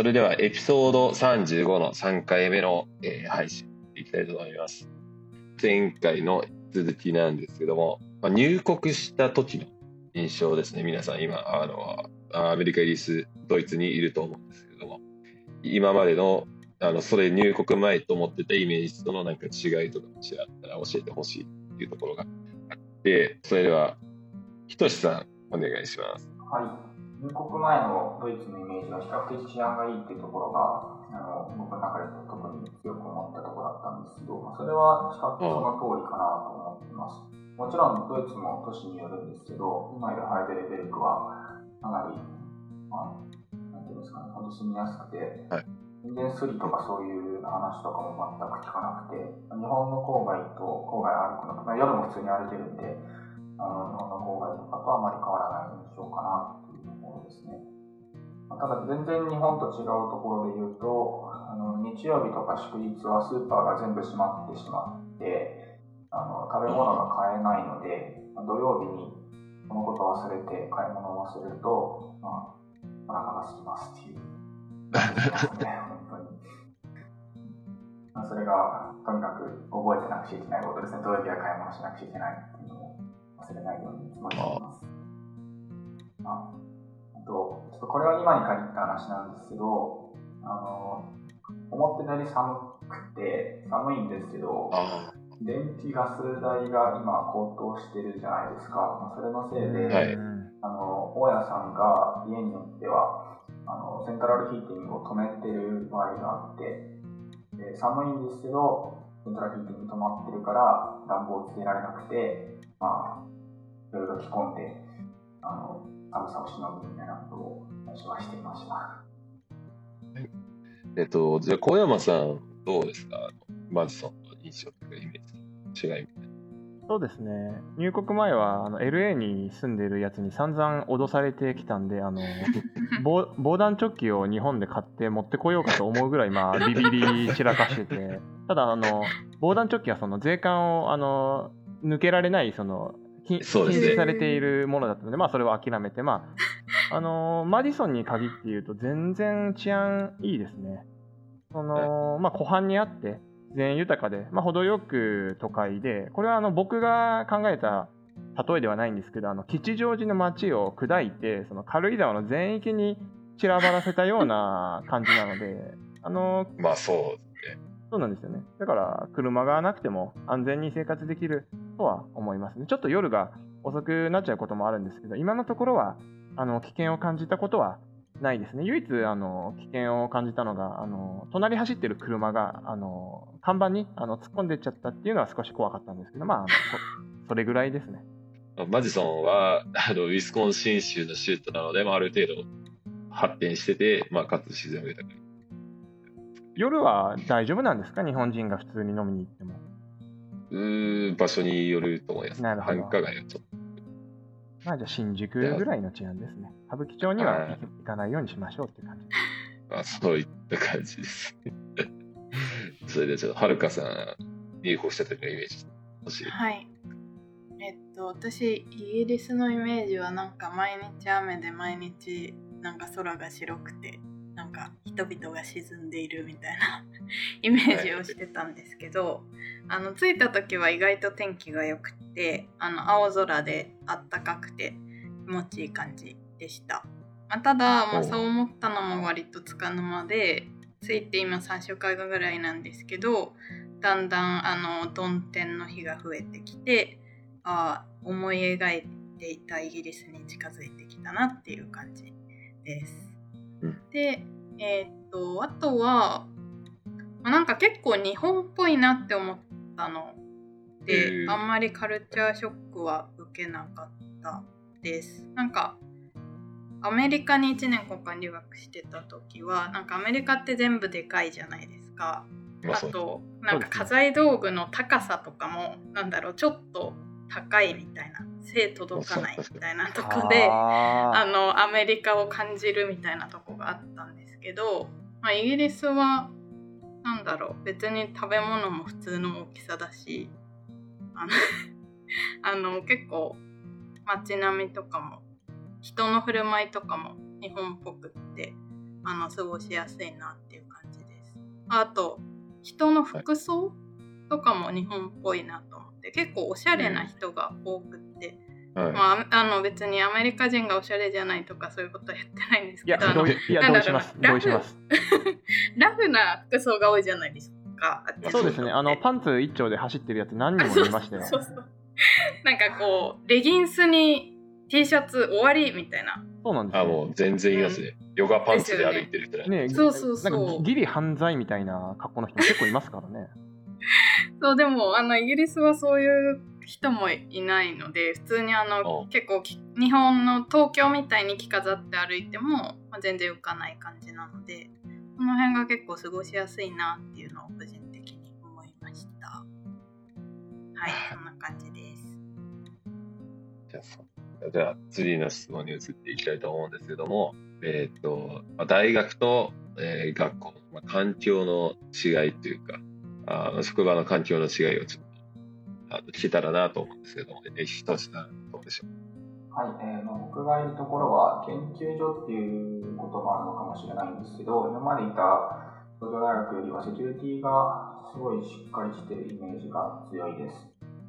それではエピソード35の3回目の、えー配信いきたいと思います。前回の続きなんですけども、まあ、入国した時の印象ですね。皆さん今、あの、アメリカ、イギリス、ドイツにいると思うんですけども、今までの、あの、それ入国前と思ってたイメージとのなんか違いとかもしあったら教えてほしいっていうところがあって、それでは、ひとしさん、お願いします。はい。入国前のドイツのイメージは比較的治安がいいっていうところが、あの僕の中で特に強く思ったところだったんですけど、まあそれは比較的その通りかなと思っています。もちろんドイツも都市によるんですけど、今いるハイデルベルクはかなり、まあ、なんていうんですかね、本当住みやすくて、はい全然スリとかそういう話とかも全く聞かなくて、日本の郊外と郊外歩くのと、まあ、夜も普通に歩いてるんで、あの日本の郊外とかとあまり変わらない印象かなですね。まあただ全然日本と違うところで言うと、あの日曜日とか祝日はスーパーが全部閉まってしまって、あの食べ物が買えないので、まあ土曜日にこのことを忘れて買い物を忘れると、まあ、お腹が空きますっていう。ね、本当に。まあ、それが、とにかく覚えてなくちゃいけないことですね。土曜日は買い物しなくちゃいけないっていうのを忘れないようにいつもしています。ああと、ちょっとこれは今に限った話なんですけど、あの、思ってたより寒くて、寒いんですけど、あ電気ガス代が今高騰してるじゃないですか。まあそれのせいで、はいあの、大家さんが家によっては、あの、セントラルヒーティングを止めてる場合があって、で寒いんですけど、セントラルヒーティング止まってるから暖房つけられなくて、まあ、いろいろ着込んで、あの、寒さをしのぐみたいなことを私はしていました。えっと、じゃあ、小山さん、どうですか？マジソンの印象とかイメージ、違いみたいそうですね。入国前はあの LA に住んでるやつに散々脅されてきたんで、あの 防防弾チョッキを日本で買って持ってこようかと思うぐらい、まあ、ビビり散らかしてて、ただ、あの防弾チョッキはその税関をあの抜けられないその禁止されているものだったので、まあ、それは諦めて、まあ、あのマディソンに限って言うと、全然治安いいですね。そのまあ、湖畔にあって、全豊かで、まあ、程よく都会で、これはあの僕が考えた例えではないんですけど、あの吉祥寺の街を砕いて、その軽井沢の全域に散らばらせたような感じなので、あのな。まあ、そうそうなんですよね。だから、車がなくても安全に生活できるとは思いますね。ちょっと夜が遅くなっちゃうこともあるんですけど、今のところはあの危険を感じたことはないですね。唯一あの危険を感じたのが、あの隣走ってる車があの看板にあの突っ込んでっちゃったっていうのは少し怖かったんですけど、まあ、あの それぐらいですね。マジソンは、あの、ウィスコンシン州の州都なので、まあ、ある程度発展してて、まあ、かつ自然豊かに。夜は大丈夫なんですか？日本人が普通に飲みに行っても。うー場所によると思います。なるほど繁華街はちょっまあじゃあ新宿ぐらいの治安ですね。歌舞伎町には行行かないようにしましょうって感じ。と、まあ、そういった感じです。それでちょっと、はるかさん、入国した時のイメージ欲しい。はい。えっと、私、イギリスのイメージはなんか毎日雨で毎日なんか空が白くて、か人々が沈んでいるみたいな イメージをしてたんですけど、あの着いた時は意外と天気が良くて、あの青空であったかくて気持ちいい感じでした。まあ、ただ、まあ、そう思ったのも割とつかの間で、着いて今3週間ぐらいなんですけど、だんだんあの曇天の日が増えてきてあー思い描いていたイギリスに近づいてきたなっていう感じです。うんで、えーっとあとは、まあなんか結構日本っぽいなって思ったので、あんまりカルチャーショックは受けなかったです。なんかアメリカに1年交換留学してた時はなんかアメリカって全部でかいじゃないですか。まあ、となんか家財道具の高さとかもなんだろうちょっと高いみたいな背届かないみたいなとこでああのアメリカを感じるみたいなとこがあったんですけど、まあ、イギリスはなんだろう別に食べ物も普通の大きさだしあの あの結構街並みとかも人の振る舞いとかも日本っぽくってああの過ごしやすいなっていう感じです。あと人の服装とかも日本っぽいなと思って結構おしゃれな人が多くって、はい。まあ、あの別にアメリカ人がおしゃれじゃないとかそういうことは言ってないんですいやけど同意いやなんだろう同意します？ラフ同意します？ラフな服装が多いじゃないですか。そうですね。あのパンツ一丁で走ってるやつ何人も見ましたよそうそう。そうなんかこうレギンスに T シャツ終わりみたいな。あ、そうなんですよもう全然いますね。ヨガパンツで歩いてる人ね。ね。そうそうそう。なんかギリ犯罪みたいな格好の人も結構いますからね。そうでもあのイギリスはそういう人もいないので普通にあのお。結構き日本の東京みたいに着飾って歩いても、まあ、全然浮かない感じなのでこの辺が結構過ごしやすいなっていうのを個人的に思いました。はい そんな感じです。じゃあじゃあ次の質問に移っていきたいと思うんですけども、えっ、と、まあ大学と、えー学校、まあ、環境の違いというか、あー職場の環境の違いをちょっと、あの聞けたらなと思うんですけども、え、ひとしさん、どうでしょう？はい、えーまあ僕がいるところは研究所っていうこともあるのかもしれないんですけど、今までいた東京大学よりはセキュリティがすごいしっかりしてるイメージが強いです。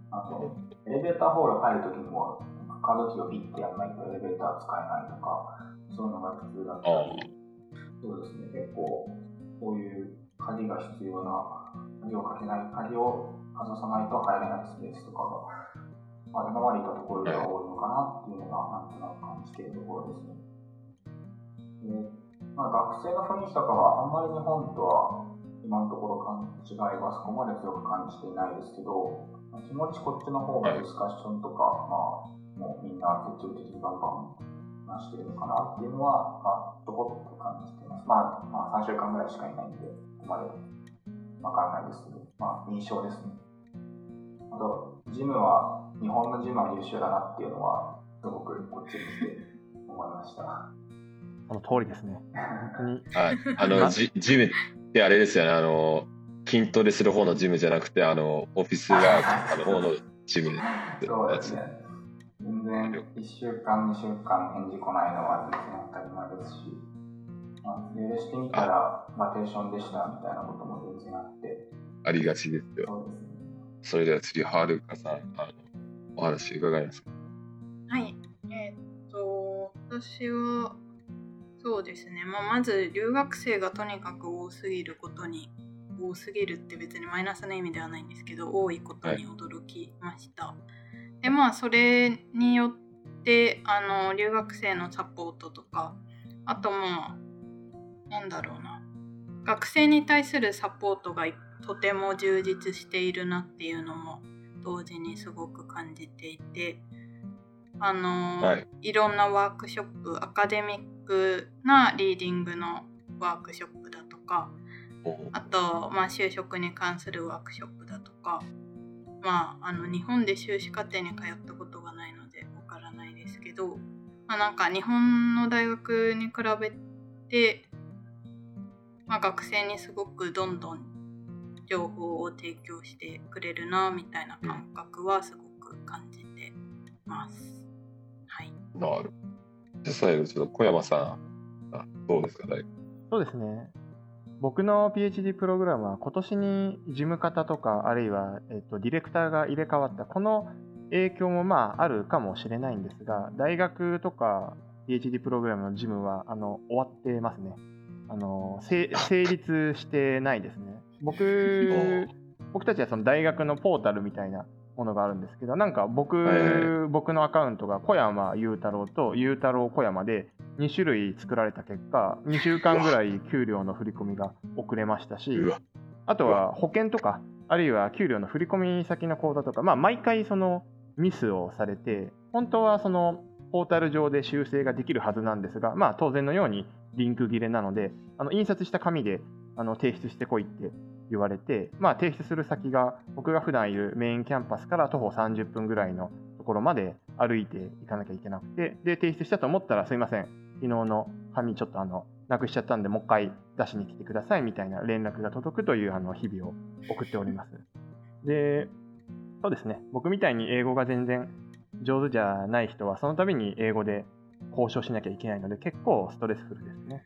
あと、エレベーターホール入るときにもカードキーをピッてやらないとエレベーター使えないとか、そういうのが普通だったり、そうですね、結構そういう鍵が必要な、鍵をかけない、鍵を外さないと入れないスペースとかがまあ、今までいたところでは多いのかなっていうのが、なんとなく感じているところですね。でまあ、学生の雰囲気とかは、あんまり日本とは今のところ違いはそこまで強く感じていないですけど、気持ちこっちの方がディスカッションとか、まあ、もうみんな積極的にバンバン話してるのかなっていうのは、まあ、ちょこっと感じてます。まあ、まあ、3週間ぐらいしかいないんで、ここまでわかんないですけど、まあ、印象ですね。あと、ジムは、日本のジムは優秀だなっていうのは、すごくこっちに来て思いました。その通りですね本当にはい。あの、ジジムってあれですよね、あの、筋トレする方のジムじゃなくて、あの、オフィスワークの方のジムそうですね。全然、1週間、2週間返事来ないのは全然当たり前ですし、まあ、メールしてみたら、バケーションでしたみたいなことも全然あって、ありがちですよ。それでは次、はるかさん、あの、お話伺いますか。はい。えーっと、私は、そうですね、まあ、まず留学生がとにかく多すぎることに、多すぎるって別にマイナスな意味ではないんですけど、多いことに驚きました。で、まあ、それによって、あの、留学生のサポートとか、あとまあ、なんだろうな、学生に対するサポートがとても充実しているなっていうのも同時にすごく感じていてあのーはい。い、ろんなワークショップアカデミックなリーディングのワークショップだとかあと、まあ、就職に関するワークショップだとか、まあ、あの日本で修士課程に通ったことがないのでわからないですけど、まあ、なんか日本の大学に比べて、まあ、学生にすごくどんどん情報を提供してくれるなみたいな感覚はすごく感じてます。はい、なるほど。じゃあ最後、ちょっと小山さん、あどうですかね。そうですね。僕の PhD プログラムは今年に事務方とかあるいは、えっと、ディレクターが入れ替わったこの影響もまああるかもしれないんですが大学とか PhD プログラムの事務はあの終わってますねあのせ 成立してないですね僕 僕たちはその大学のポータルみたいなものがあるんですけどなんか僕,、僕のアカウントが小山裕太郎と裕太郎小山で2種類作られた結果2週間ぐらい給料の振り込みが遅れましたしあとは保険とかあるいは給料の振り込み先の口座とか、まあ、毎回そのミスをされて本当はそのポータル上で修正ができるはずなんですが、まあ、当然のようにリンク切れなのであの印刷した紙であの提出してこいって言われて、まあ、提出する先が僕が普段いるメインキャンパスから徒歩30分ぐらいのところまで歩いていかなきゃいけなくてで提出したと思ったらすいません昨日の紙ちょっとあのなくしちゃったんでもう一回出しに来てくださいみたいな連絡が届くというあの日々を送っております。で、そうですね、僕みたいに英語が全然上手じゃない人はその度に英語で交渉しなきゃいけないので結構ストレスフルですね。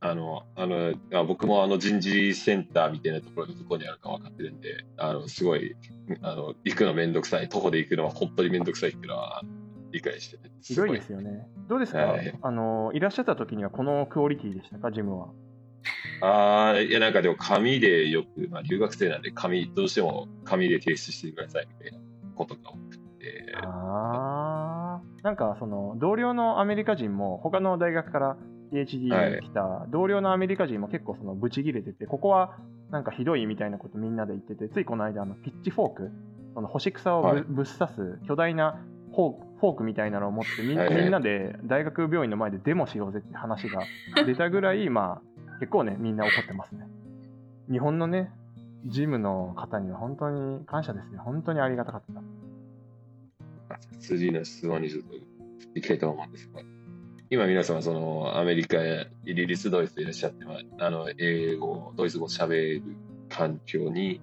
あの、あの、あ僕もあの人事センターみたいなところがどこにあるか分かってるんで、あの、すごい、あの、行くのめんどくさい、徒歩で行くのは本当にめんどくさいっていうのは理解してて。広いですよね。どうですか、はいあの、いらっしゃった時にはこのクオリティでしたか、ジムは？ああ、いや、なんかでも紙でよく、まあ、留学生なんで紙、どうしても紙で提出してくださいみたいなことが多くて、ああ。なんかその同僚のアメリカ人も他の大学から PhD に来た同僚のアメリカ人も結構そのブチギレてて、ここはなんかひどいみたいなことみんなで言ってて、ついこの間あのピッチフォーク、その干し草をぶ,、っ刺す巨大なフォークみたいなのを持ってみん,、なで大学病院の前でデモしようぜって話が出たぐらい、まあ結構ね、みんな怒ってますね。日本のね、ジムの方には本当に感謝ですね。本当にありがたかった。次の質問にちょっといきたいと思うんですが、今皆様、そのアメリカやイギリス、ドイツいらっしゃって、まあ、の英語、ドイツ語を喋る環境に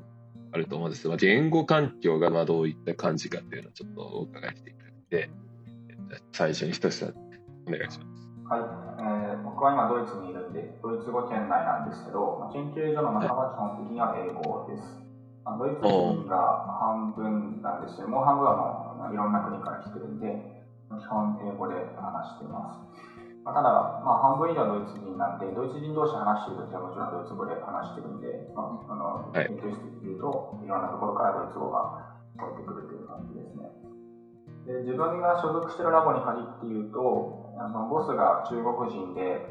あると思うんですが、言語環境がまあどういった感じかっていうのをちょっとお伺いしていただいて、最初に一つお願いします。はい、えー僕は今ドイツにいるんで、ドイツ語圏内なんですけど、まあ研究所の中は基本的には英語です。まあドイツ人が半分なんですよ。もう半分はもういろんな国から来てるんで、基本英語で話しています。まあ、ただ、まあ、半分以上ドイツ人なんで、ドイツ人同士話してるときはもちろんドイツ語で話してるんで、まあ、あのはい研究室で言うと、いろんなところからドイツ語が聞こえてくるという感じですね。で自分が所属してるラボに限って言うと、あのボスが中国人で、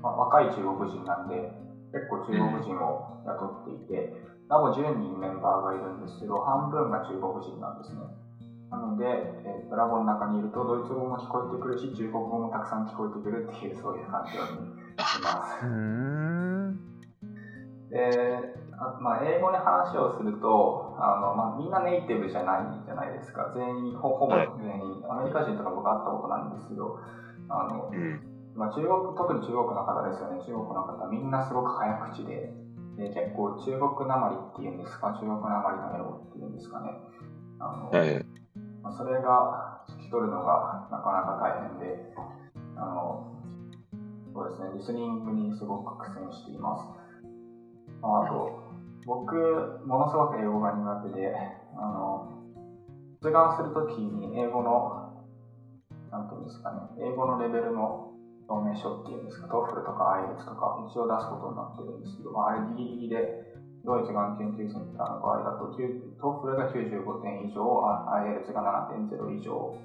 まあ、若い中国人なんで、結構中国人を雇っていて、ラボ10人メンバーがいるんですけど、半分が中国人なんですね。なので、えーとラボの中にいると、ドイツ語も聞こえてくるし、中国語もたくさん聞こえてくるっていう、そういう環境にいます。で、あまあ、英語に話をすると、あのまあ、みんなネイティブじゃないじゃないですか。全員、ほほぼはい全員、アメリカ人とか僕会ったことないんですけど、あのうん。まあ、中国、特に中国の方ですよね。中国の方、みんなすごく早口で、で結構中国なまりっていうんですか、中国なまりの英語っていうんですかね。あのはい。まあ、それが聞き取るのがなかなか大変で、あの、そうですね、リスニングにすごく苦戦しています。まあ、あと、僕、ものすごく英語が苦手で、あの、出願するときに英語の、なんていうんですかね、英語のレベルの証明書っていうんですか、 TOEFL とか IELTS とか一応出すことになってるんですけど、まあ、あれギリギリで、ドイツがん研究センターの場合だと、9 TOEFL が95点以上、あ IELTS が7.0以上を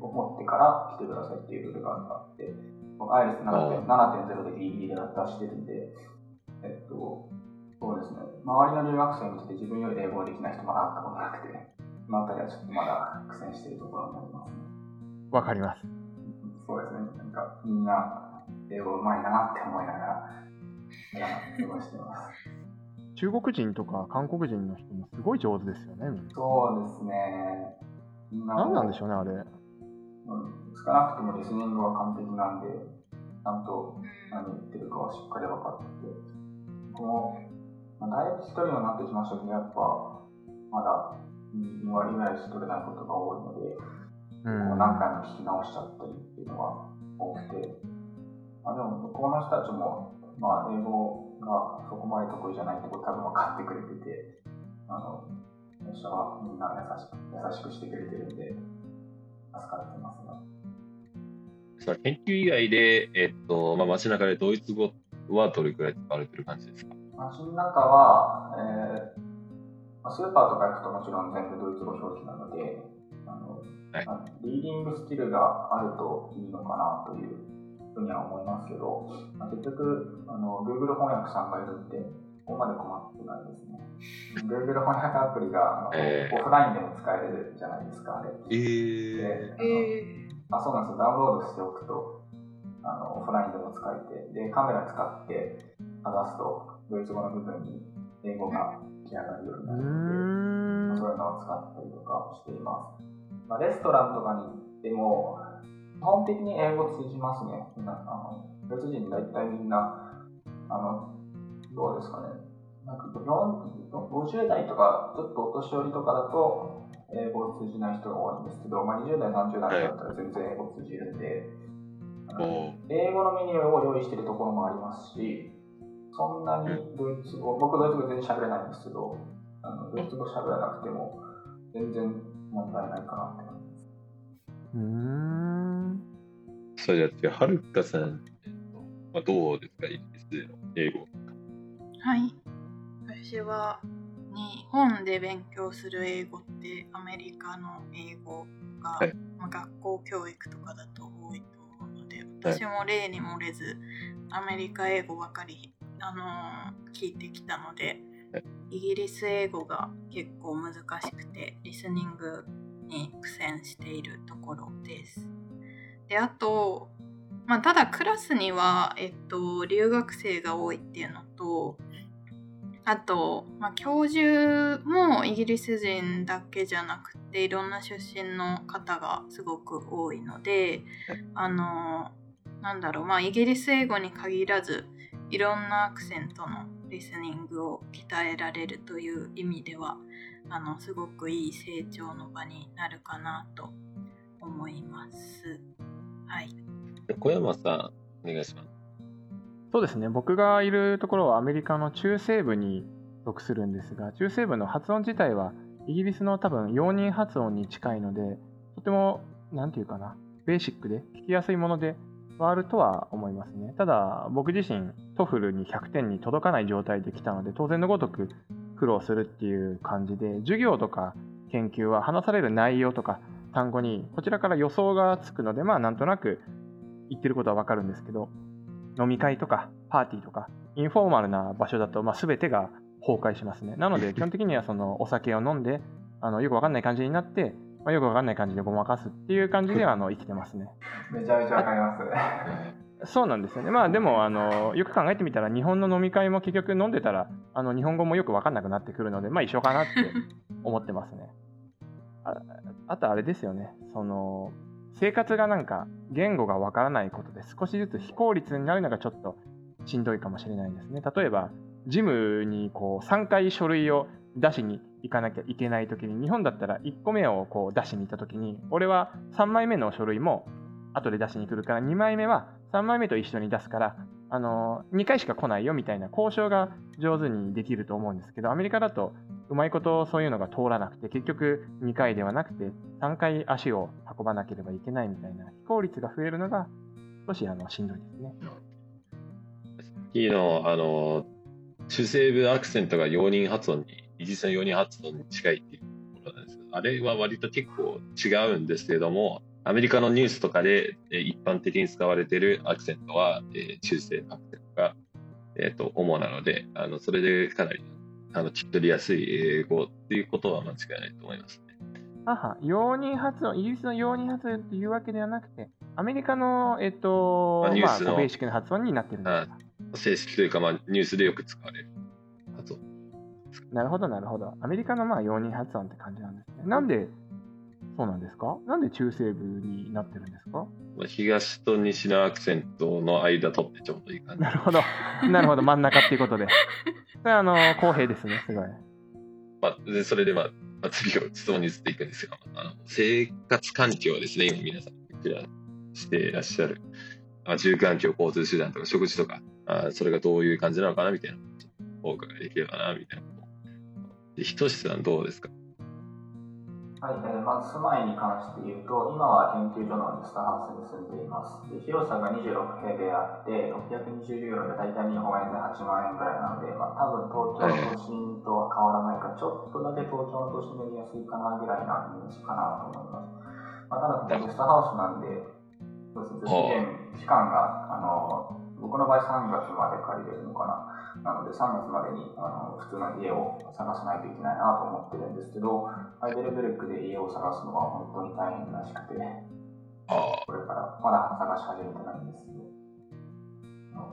持ってから来てくださいっていうルールがあって、IELTS7.0 7.0でギリギリで出してるんで、えっと、そうですね、周りの留学生見てて自分より英語ができない人まだ会ったことなくて、そのあたりはちょっとまだ苦戦しているところになりますね。わかります。そうですね、なんかみんな英語うまいなって思いながら、過ごしてます。中国人とか韓国人の人もすごい上手ですよね、みんな。そうですね。みんな何なんでしょうね、あれ。うん少なくともリスニングは完璧なんで、ちゃんと何言ってるかはしっかり分かってて、この、まあ、だいぶ一人にはなってきましたけど、やっぱ、まだ2割ぐらいし取れないことが多いので、う。ん何回も聞き直しちゃったりっていうのが多くて、まあ、でも向こうの人たちも、まあ、英語がそこまで得意じゃないってこと多分分かってくれてて、あの、最初はみんな優しく優しくしてくれてるんで、助かってますね。さあ研究以外で、えっと、まあ、街中でドイツ語はどれくらい使われてる感じですか？街の中は、えーまあスーパーとか行くともちろん全部ドイツ語表記なので、あのはいまあリーディングスキルがあるといいのかなというふうには思いますけど、まあ、結局あの、Google 翻訳さんがいるんで、ここまで困ってないですね。Google 翻訳アプリがあの、えーオフラインでも使えるじゃないですか、あれ。えでえあそうなんですよ。ダウンロードしておくと、あのオフラインでも使えて、で、カメラ使ってかざすと、ドイツ語の部分に英語が来上がるようになるので、そういうのを使ったりとかしています。まあ、レストランとかに行っても、基本的に英語通じますね。みんなあのドイツ人大体みんな、あの、どうですかね。なんか4 50代とか、ちょっとお年寄りとかだと、英語を通じない人が多いんですけど、まあ、20代、30代だったら全然英語通じるんで、お英語のメニューを用意しているところもありますし、そんなにドイツ語、僕ドイツ語全然喋れないんですけど、あのドイツ語喋らなくても全然問題ないかなって思います。うーん。それじゃあ、はるかさん、えっとまあ、どうですか、イギリスでの英語。はい。私は日本で勉強する英語ってアメリカの英語が、はいまあ、学校教育とかだと多いと思うので私も例に漏れずアメリカ英語ばかり、あのー聞いてきたのではいイギリス英語が結構難しくてリスニングに苦戦しているところです。であとまあ、ただクラスには、えっと、留学生が多いっていうのとあと、まあ、教授もイギリス人だけじゃなくていろんな出身の方がすごく多いのであのなんだろうまあイギリス英語に限らずいろんなアクセントのリスニングを鍛えられるという意味ではあのすごくいい成長の場になるかなと思います。はい。小山さん、お願いします。そうですね、僕がいるところはアメリカの中西部に属するんですが、中西部の発音自体はイギリスの多分容認発音に近いので、とても、なんていうかな、ベーシックで聞きやすいものではあるとは思いますね。ただ、僕自身、 TOEFL に100点に届かない状態で来たので、当然のごとく苦労するっていう感じで、授業とか研究は話される内容とか単語にこちらから予想がつくので、まあなんとなく言ってることはわかるんですけど、飲み会とかパーティーとかインフォーマルな場所だと、まあ、全てが崩壊しますね。なので 基本的にはそのお酒を飲んであのよくわかんない感じになって、まあ、よくわかんない感じでごまかすっていう感じであの生きてますね。めちゃめちゃわかります。そうなんですよね。まあでもあのよく考えてみたら日本の飲み会も結局飲んでたらあの日本語もよくわかんなくなってくるのでまあ一緒かなって思ってますね。あとあれですよね。その生活がなんか言語がわからないことで少しずつ非効率になるのがちょっとしんどいかもしれないですね。例えばジムにこう3回書類を出しに行かなきゃいけないときに日本だったら1個目をこう出しに行ったときに俺は3枚目の書類も後で出しに来るから2枚目は3枚目と一緒に出すからあの2回しか来ないよみたいな交渉が上手にできると思うんですけどアメリカだとうまいことそういうのが通らなくて結局2回ではなくて3回足を運ばなければいけないみたいな非効率が増えるのが少しあのしんどいですね。昨日、あの、中西部アクセントが容認発音に、イギリスの容認発音に近いっていうところなんですけど、あれは割と結構違うんですけれども、アメリカのニュースとかでえー一般的に使われているアクセントは、えー中西部アクセントが、えーと主なので、あのそれでかなりあの聞き取りやすい英語っていうことは間違いないと思いますね。あは、容認発音、イギリスの容認発音っていうわけではなくて、アメリカの、えっと、まあ、まあニュースのこうベーシックな発音になってるんですか？正式というか、まあ、ニュースでよく使われる発音。なるほど、なるほど。アメリカのまあ容認発音って感じなんですね。なんで、そうなんですか？なんで中西部になってるんですか？まあ東と西のアクセントの間取ってちょうどいい感じ。なるほど。なるほど、真ん中っていうことで。それはあの、公平ですね、すごい。まあ、でそれで、まあ、まあ次を質問に移っていくんですが、あの生活環境ですね、今皆さん、こちらしていらっしゃる。まあ、住環境、交通手段とか食事とか、あそれがどういう感じなのかなみたいな、お伺いできればな、みたいなひとしさんどうですか？はい、えーまず住まいに関して言うと、今は研究所のゲストハウスに住んでいます。で広さが26平米あって、620ユーロで大体日本円で8万円くらいなので、まあ、多分東京都心とは変わらないか、ちょっとだけ東京の都心より安いかなぐらいなイメージかなと思います。まあ、ただ、ゲストハウスなんで、そうですね、期間が、あの、僕の場合3月まで借りれるのかな。なので3月までにあの普通の家を探さないといけないなと思ってるんですけど、ハイデルベルクで家を探すのは本当に大変らしくて、あこれからまだ探し始めてないんですけど、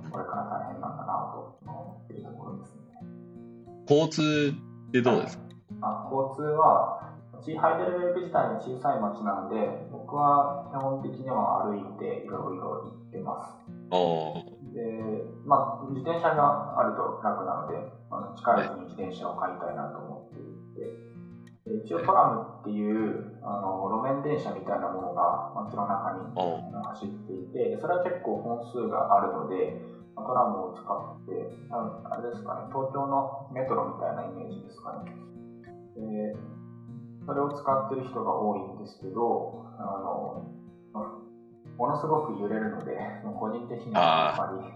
これから大変なんだなと思っているところですね。交通ってどうですか？あ交通は、ちハイデルベルク自体が小さい町なので、僕は基本的には歩いていろいろ行ってます。で、まあ、自転車があると楽なので、あの近いうちに自転車を買いたいなと思っていて、でで一応トラムっていうあの路面電車みたいなものが街の中にお走っていて、それは結構本数があるので、トラムを使って、ああれですかね、東京のメトロみたいなイメージですかね。でそれを使ってる人が多いんですけど、あのものすごく揺れるので、もう個人的にはあんま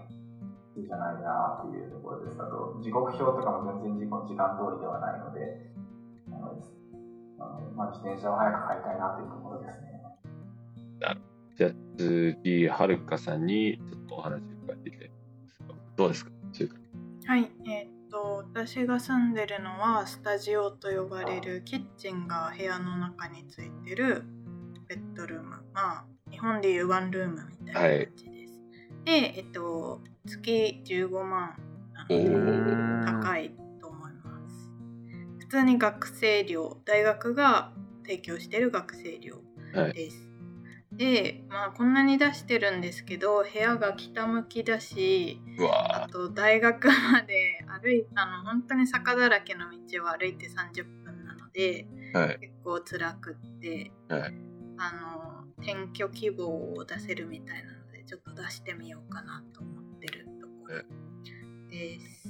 りいいじゃないなっていうところです。あと、時刻表とかも全然時間通りではないので、あのあのまあ、自転車を早く買いたいなというところですね。じゃあ次、はるかさんにちょっとお話伺っていきたいどうですか？はい、えーっと私が住んでるのはスタジオと呼ばれるキッチンが部屋の中についてるベッドルーム。まあ日本でいうワンルームみたいな感じです、でえっと月15万なので高いと思います。普通に学生寮大学が提供してる学生寮はい。です、でまあこんなに出してるんですけど部屋が北向きだしあと大学まで歩いあの本当に坂だらけの道を歩いて30分なのでーはい。結構辛くって、はい。あの転居希望を出せるみたいなのでちょっと出してみようかなと思ってるところです。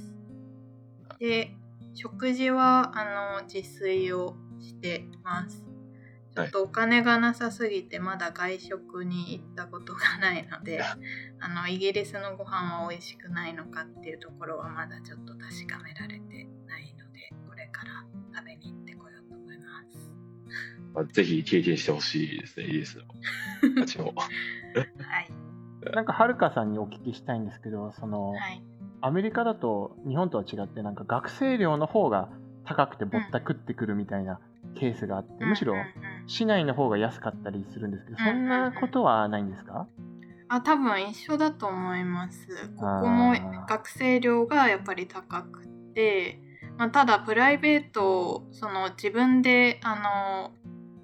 で食事はあの自炊をしてます。ちょっとお金がなさすぎてまだ外食に行ったことがないのであのイギリスのご飯は美味しくないのかっていうところはまだちょっと確かめられてないまあ、ぜひ経験してほしいですね、イギリスの 街を。はい、なんかはるかさんにお聞きしたいんですけどその、はい、アメリカだと日本とは違ってなんか学生寮の方が高くてぼったくってくるみたいなケースがあって、むしろうんうん。うん市内の方が安かったりするんですけど、うんそんなことはないんですか、あ多分一緒だと思います。ここも学生寮がやっぱり高くて、まあ、ただプライベートをその自分であの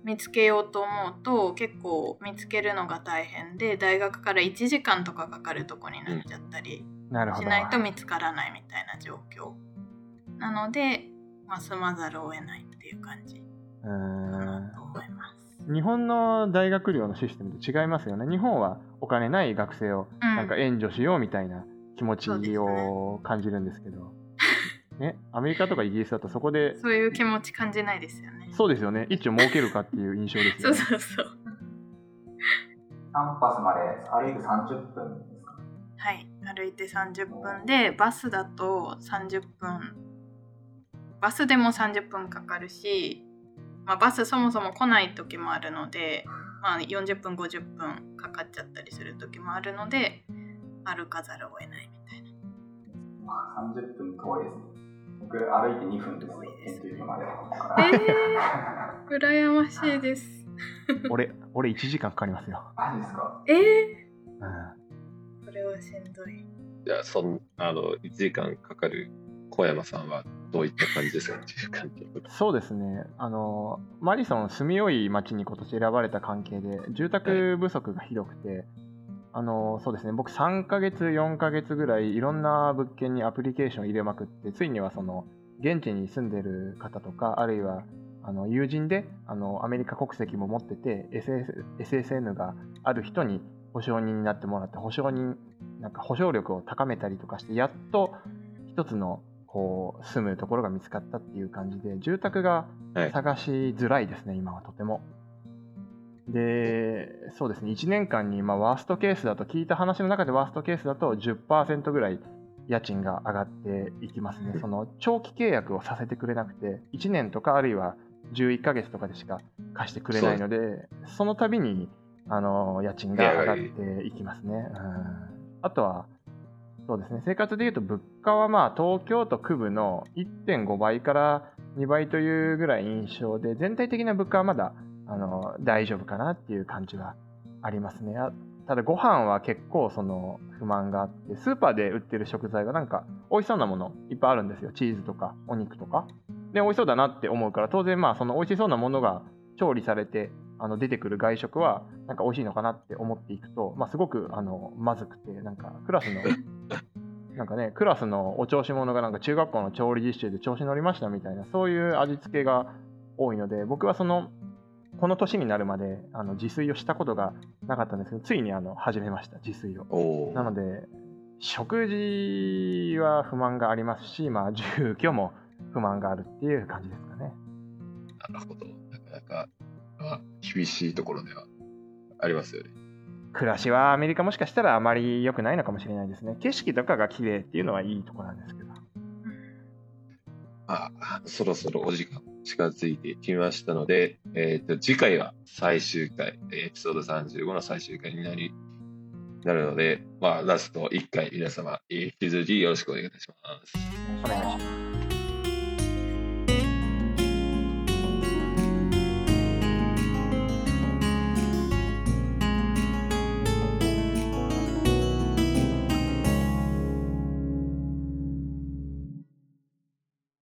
見つけようと思うと結構見つけるのが大変で大学から1時間とかかかるとこになっちゃったり。しないと見つからないみたいな状況なので、まあ、住まざるを得ないっていう感じうかなーと思います。ん日本の大学寮のシステムと違いますよね。日本はお金ない学生をうんなんか援助しようみたいな気持ちを感じるんですけど、ね、アメリカとかイギリスだとそこで、そういう気持ち感じないですよね。そうですよね、一応儲けるかっていう印象ですそうよね。そうそう。キャンパスまで歩いて30分ですか？はい、歩いて30分でバスだと30分バスでも30分かかるし、まあ、バスそもそも来ない時もあるので、まあ、40分50分かかっちゃったりする時もあるので歩かざるを得ないみたいなまあ30分遠いですね。僕歩いて2分ですよ、研究所まで。え羨ましいです。俺、俺1時間かかりますよ。マジですか？えー、うん。それはしんどい。じゃあ、そんあの、1時間かかる小山さんはどういった感じですか、1時間ってそうですね。あの、マリソン、住みよい町に今年選ばれた関係で、住宅不足がひどくて、あのそうですね僕、3ヶ月、4ヶ月ぐらい、いろんな物件にアプリケーション入れまくって、ついにはその現地に住んでる方とか、あるいはあの友人であのアメリカ国籍も持ってて、SS SSN がある人に保証人になってもらって、保証人、なんか保証力を高めたりとかして、やっと一つのこう住むところが見つかったっていう感じで、住宅がはい探しづらいですね、今はとても。で、そうですね、1年間に、まあ、ワーストケースだと、聞いた話の中でワーストケースだと10%ぐらい家賃が上がっていきますね。その長期契約をさせてくれなくて、1年とかあるいは11ヶ月とかでしか貸してくれないので、その度にあの家賃が上がっていきますね。うん。あとは、そうですね、生活でいうと物価はまあ東京都区部の1.5倍から2倍というぐらい印象で、全体的な物価はまだあの大丈夫かなっていう感じはありますね。あただご飯は結構その不満があって、スーパーで売ってる食材がなんか美味しそうなものいっぱいあるんですよ。チーズとかお肉とか。で、美味しそうだなって思うから、当然まあその美味しそうなものが調理されてあの出てくる外食はなんか美味しいのかなって思っていくと、まあ、すごくあのまずくて、なんかクラスの、なんかね、クラスのお調子者がなんか中学校の調理実習で調子乗りましたみたいな、そういう味付けが多いので、僕はその、この年になるまであの自炊をしたことがなかったんですけど、ついにあの始めました、自炊を。なので、食事は不満がありますし、まあ、住居も不満があるっていう感じですかね。なるほど。なかなか、まあ、厳しいところではありますよね。暮らしはアメリカもしかしたらあまり良くないのかもしれないですね。景色とかが綺麗っていうのはいいところなんですけど。まあ、そろそろお時間近づいてきましたので、えっ、と、次回は最終回、エピソード35の最終回になり、なるので、まあ、ラスト1回皆様、引き続きよろしくお願いいたします。お願いします。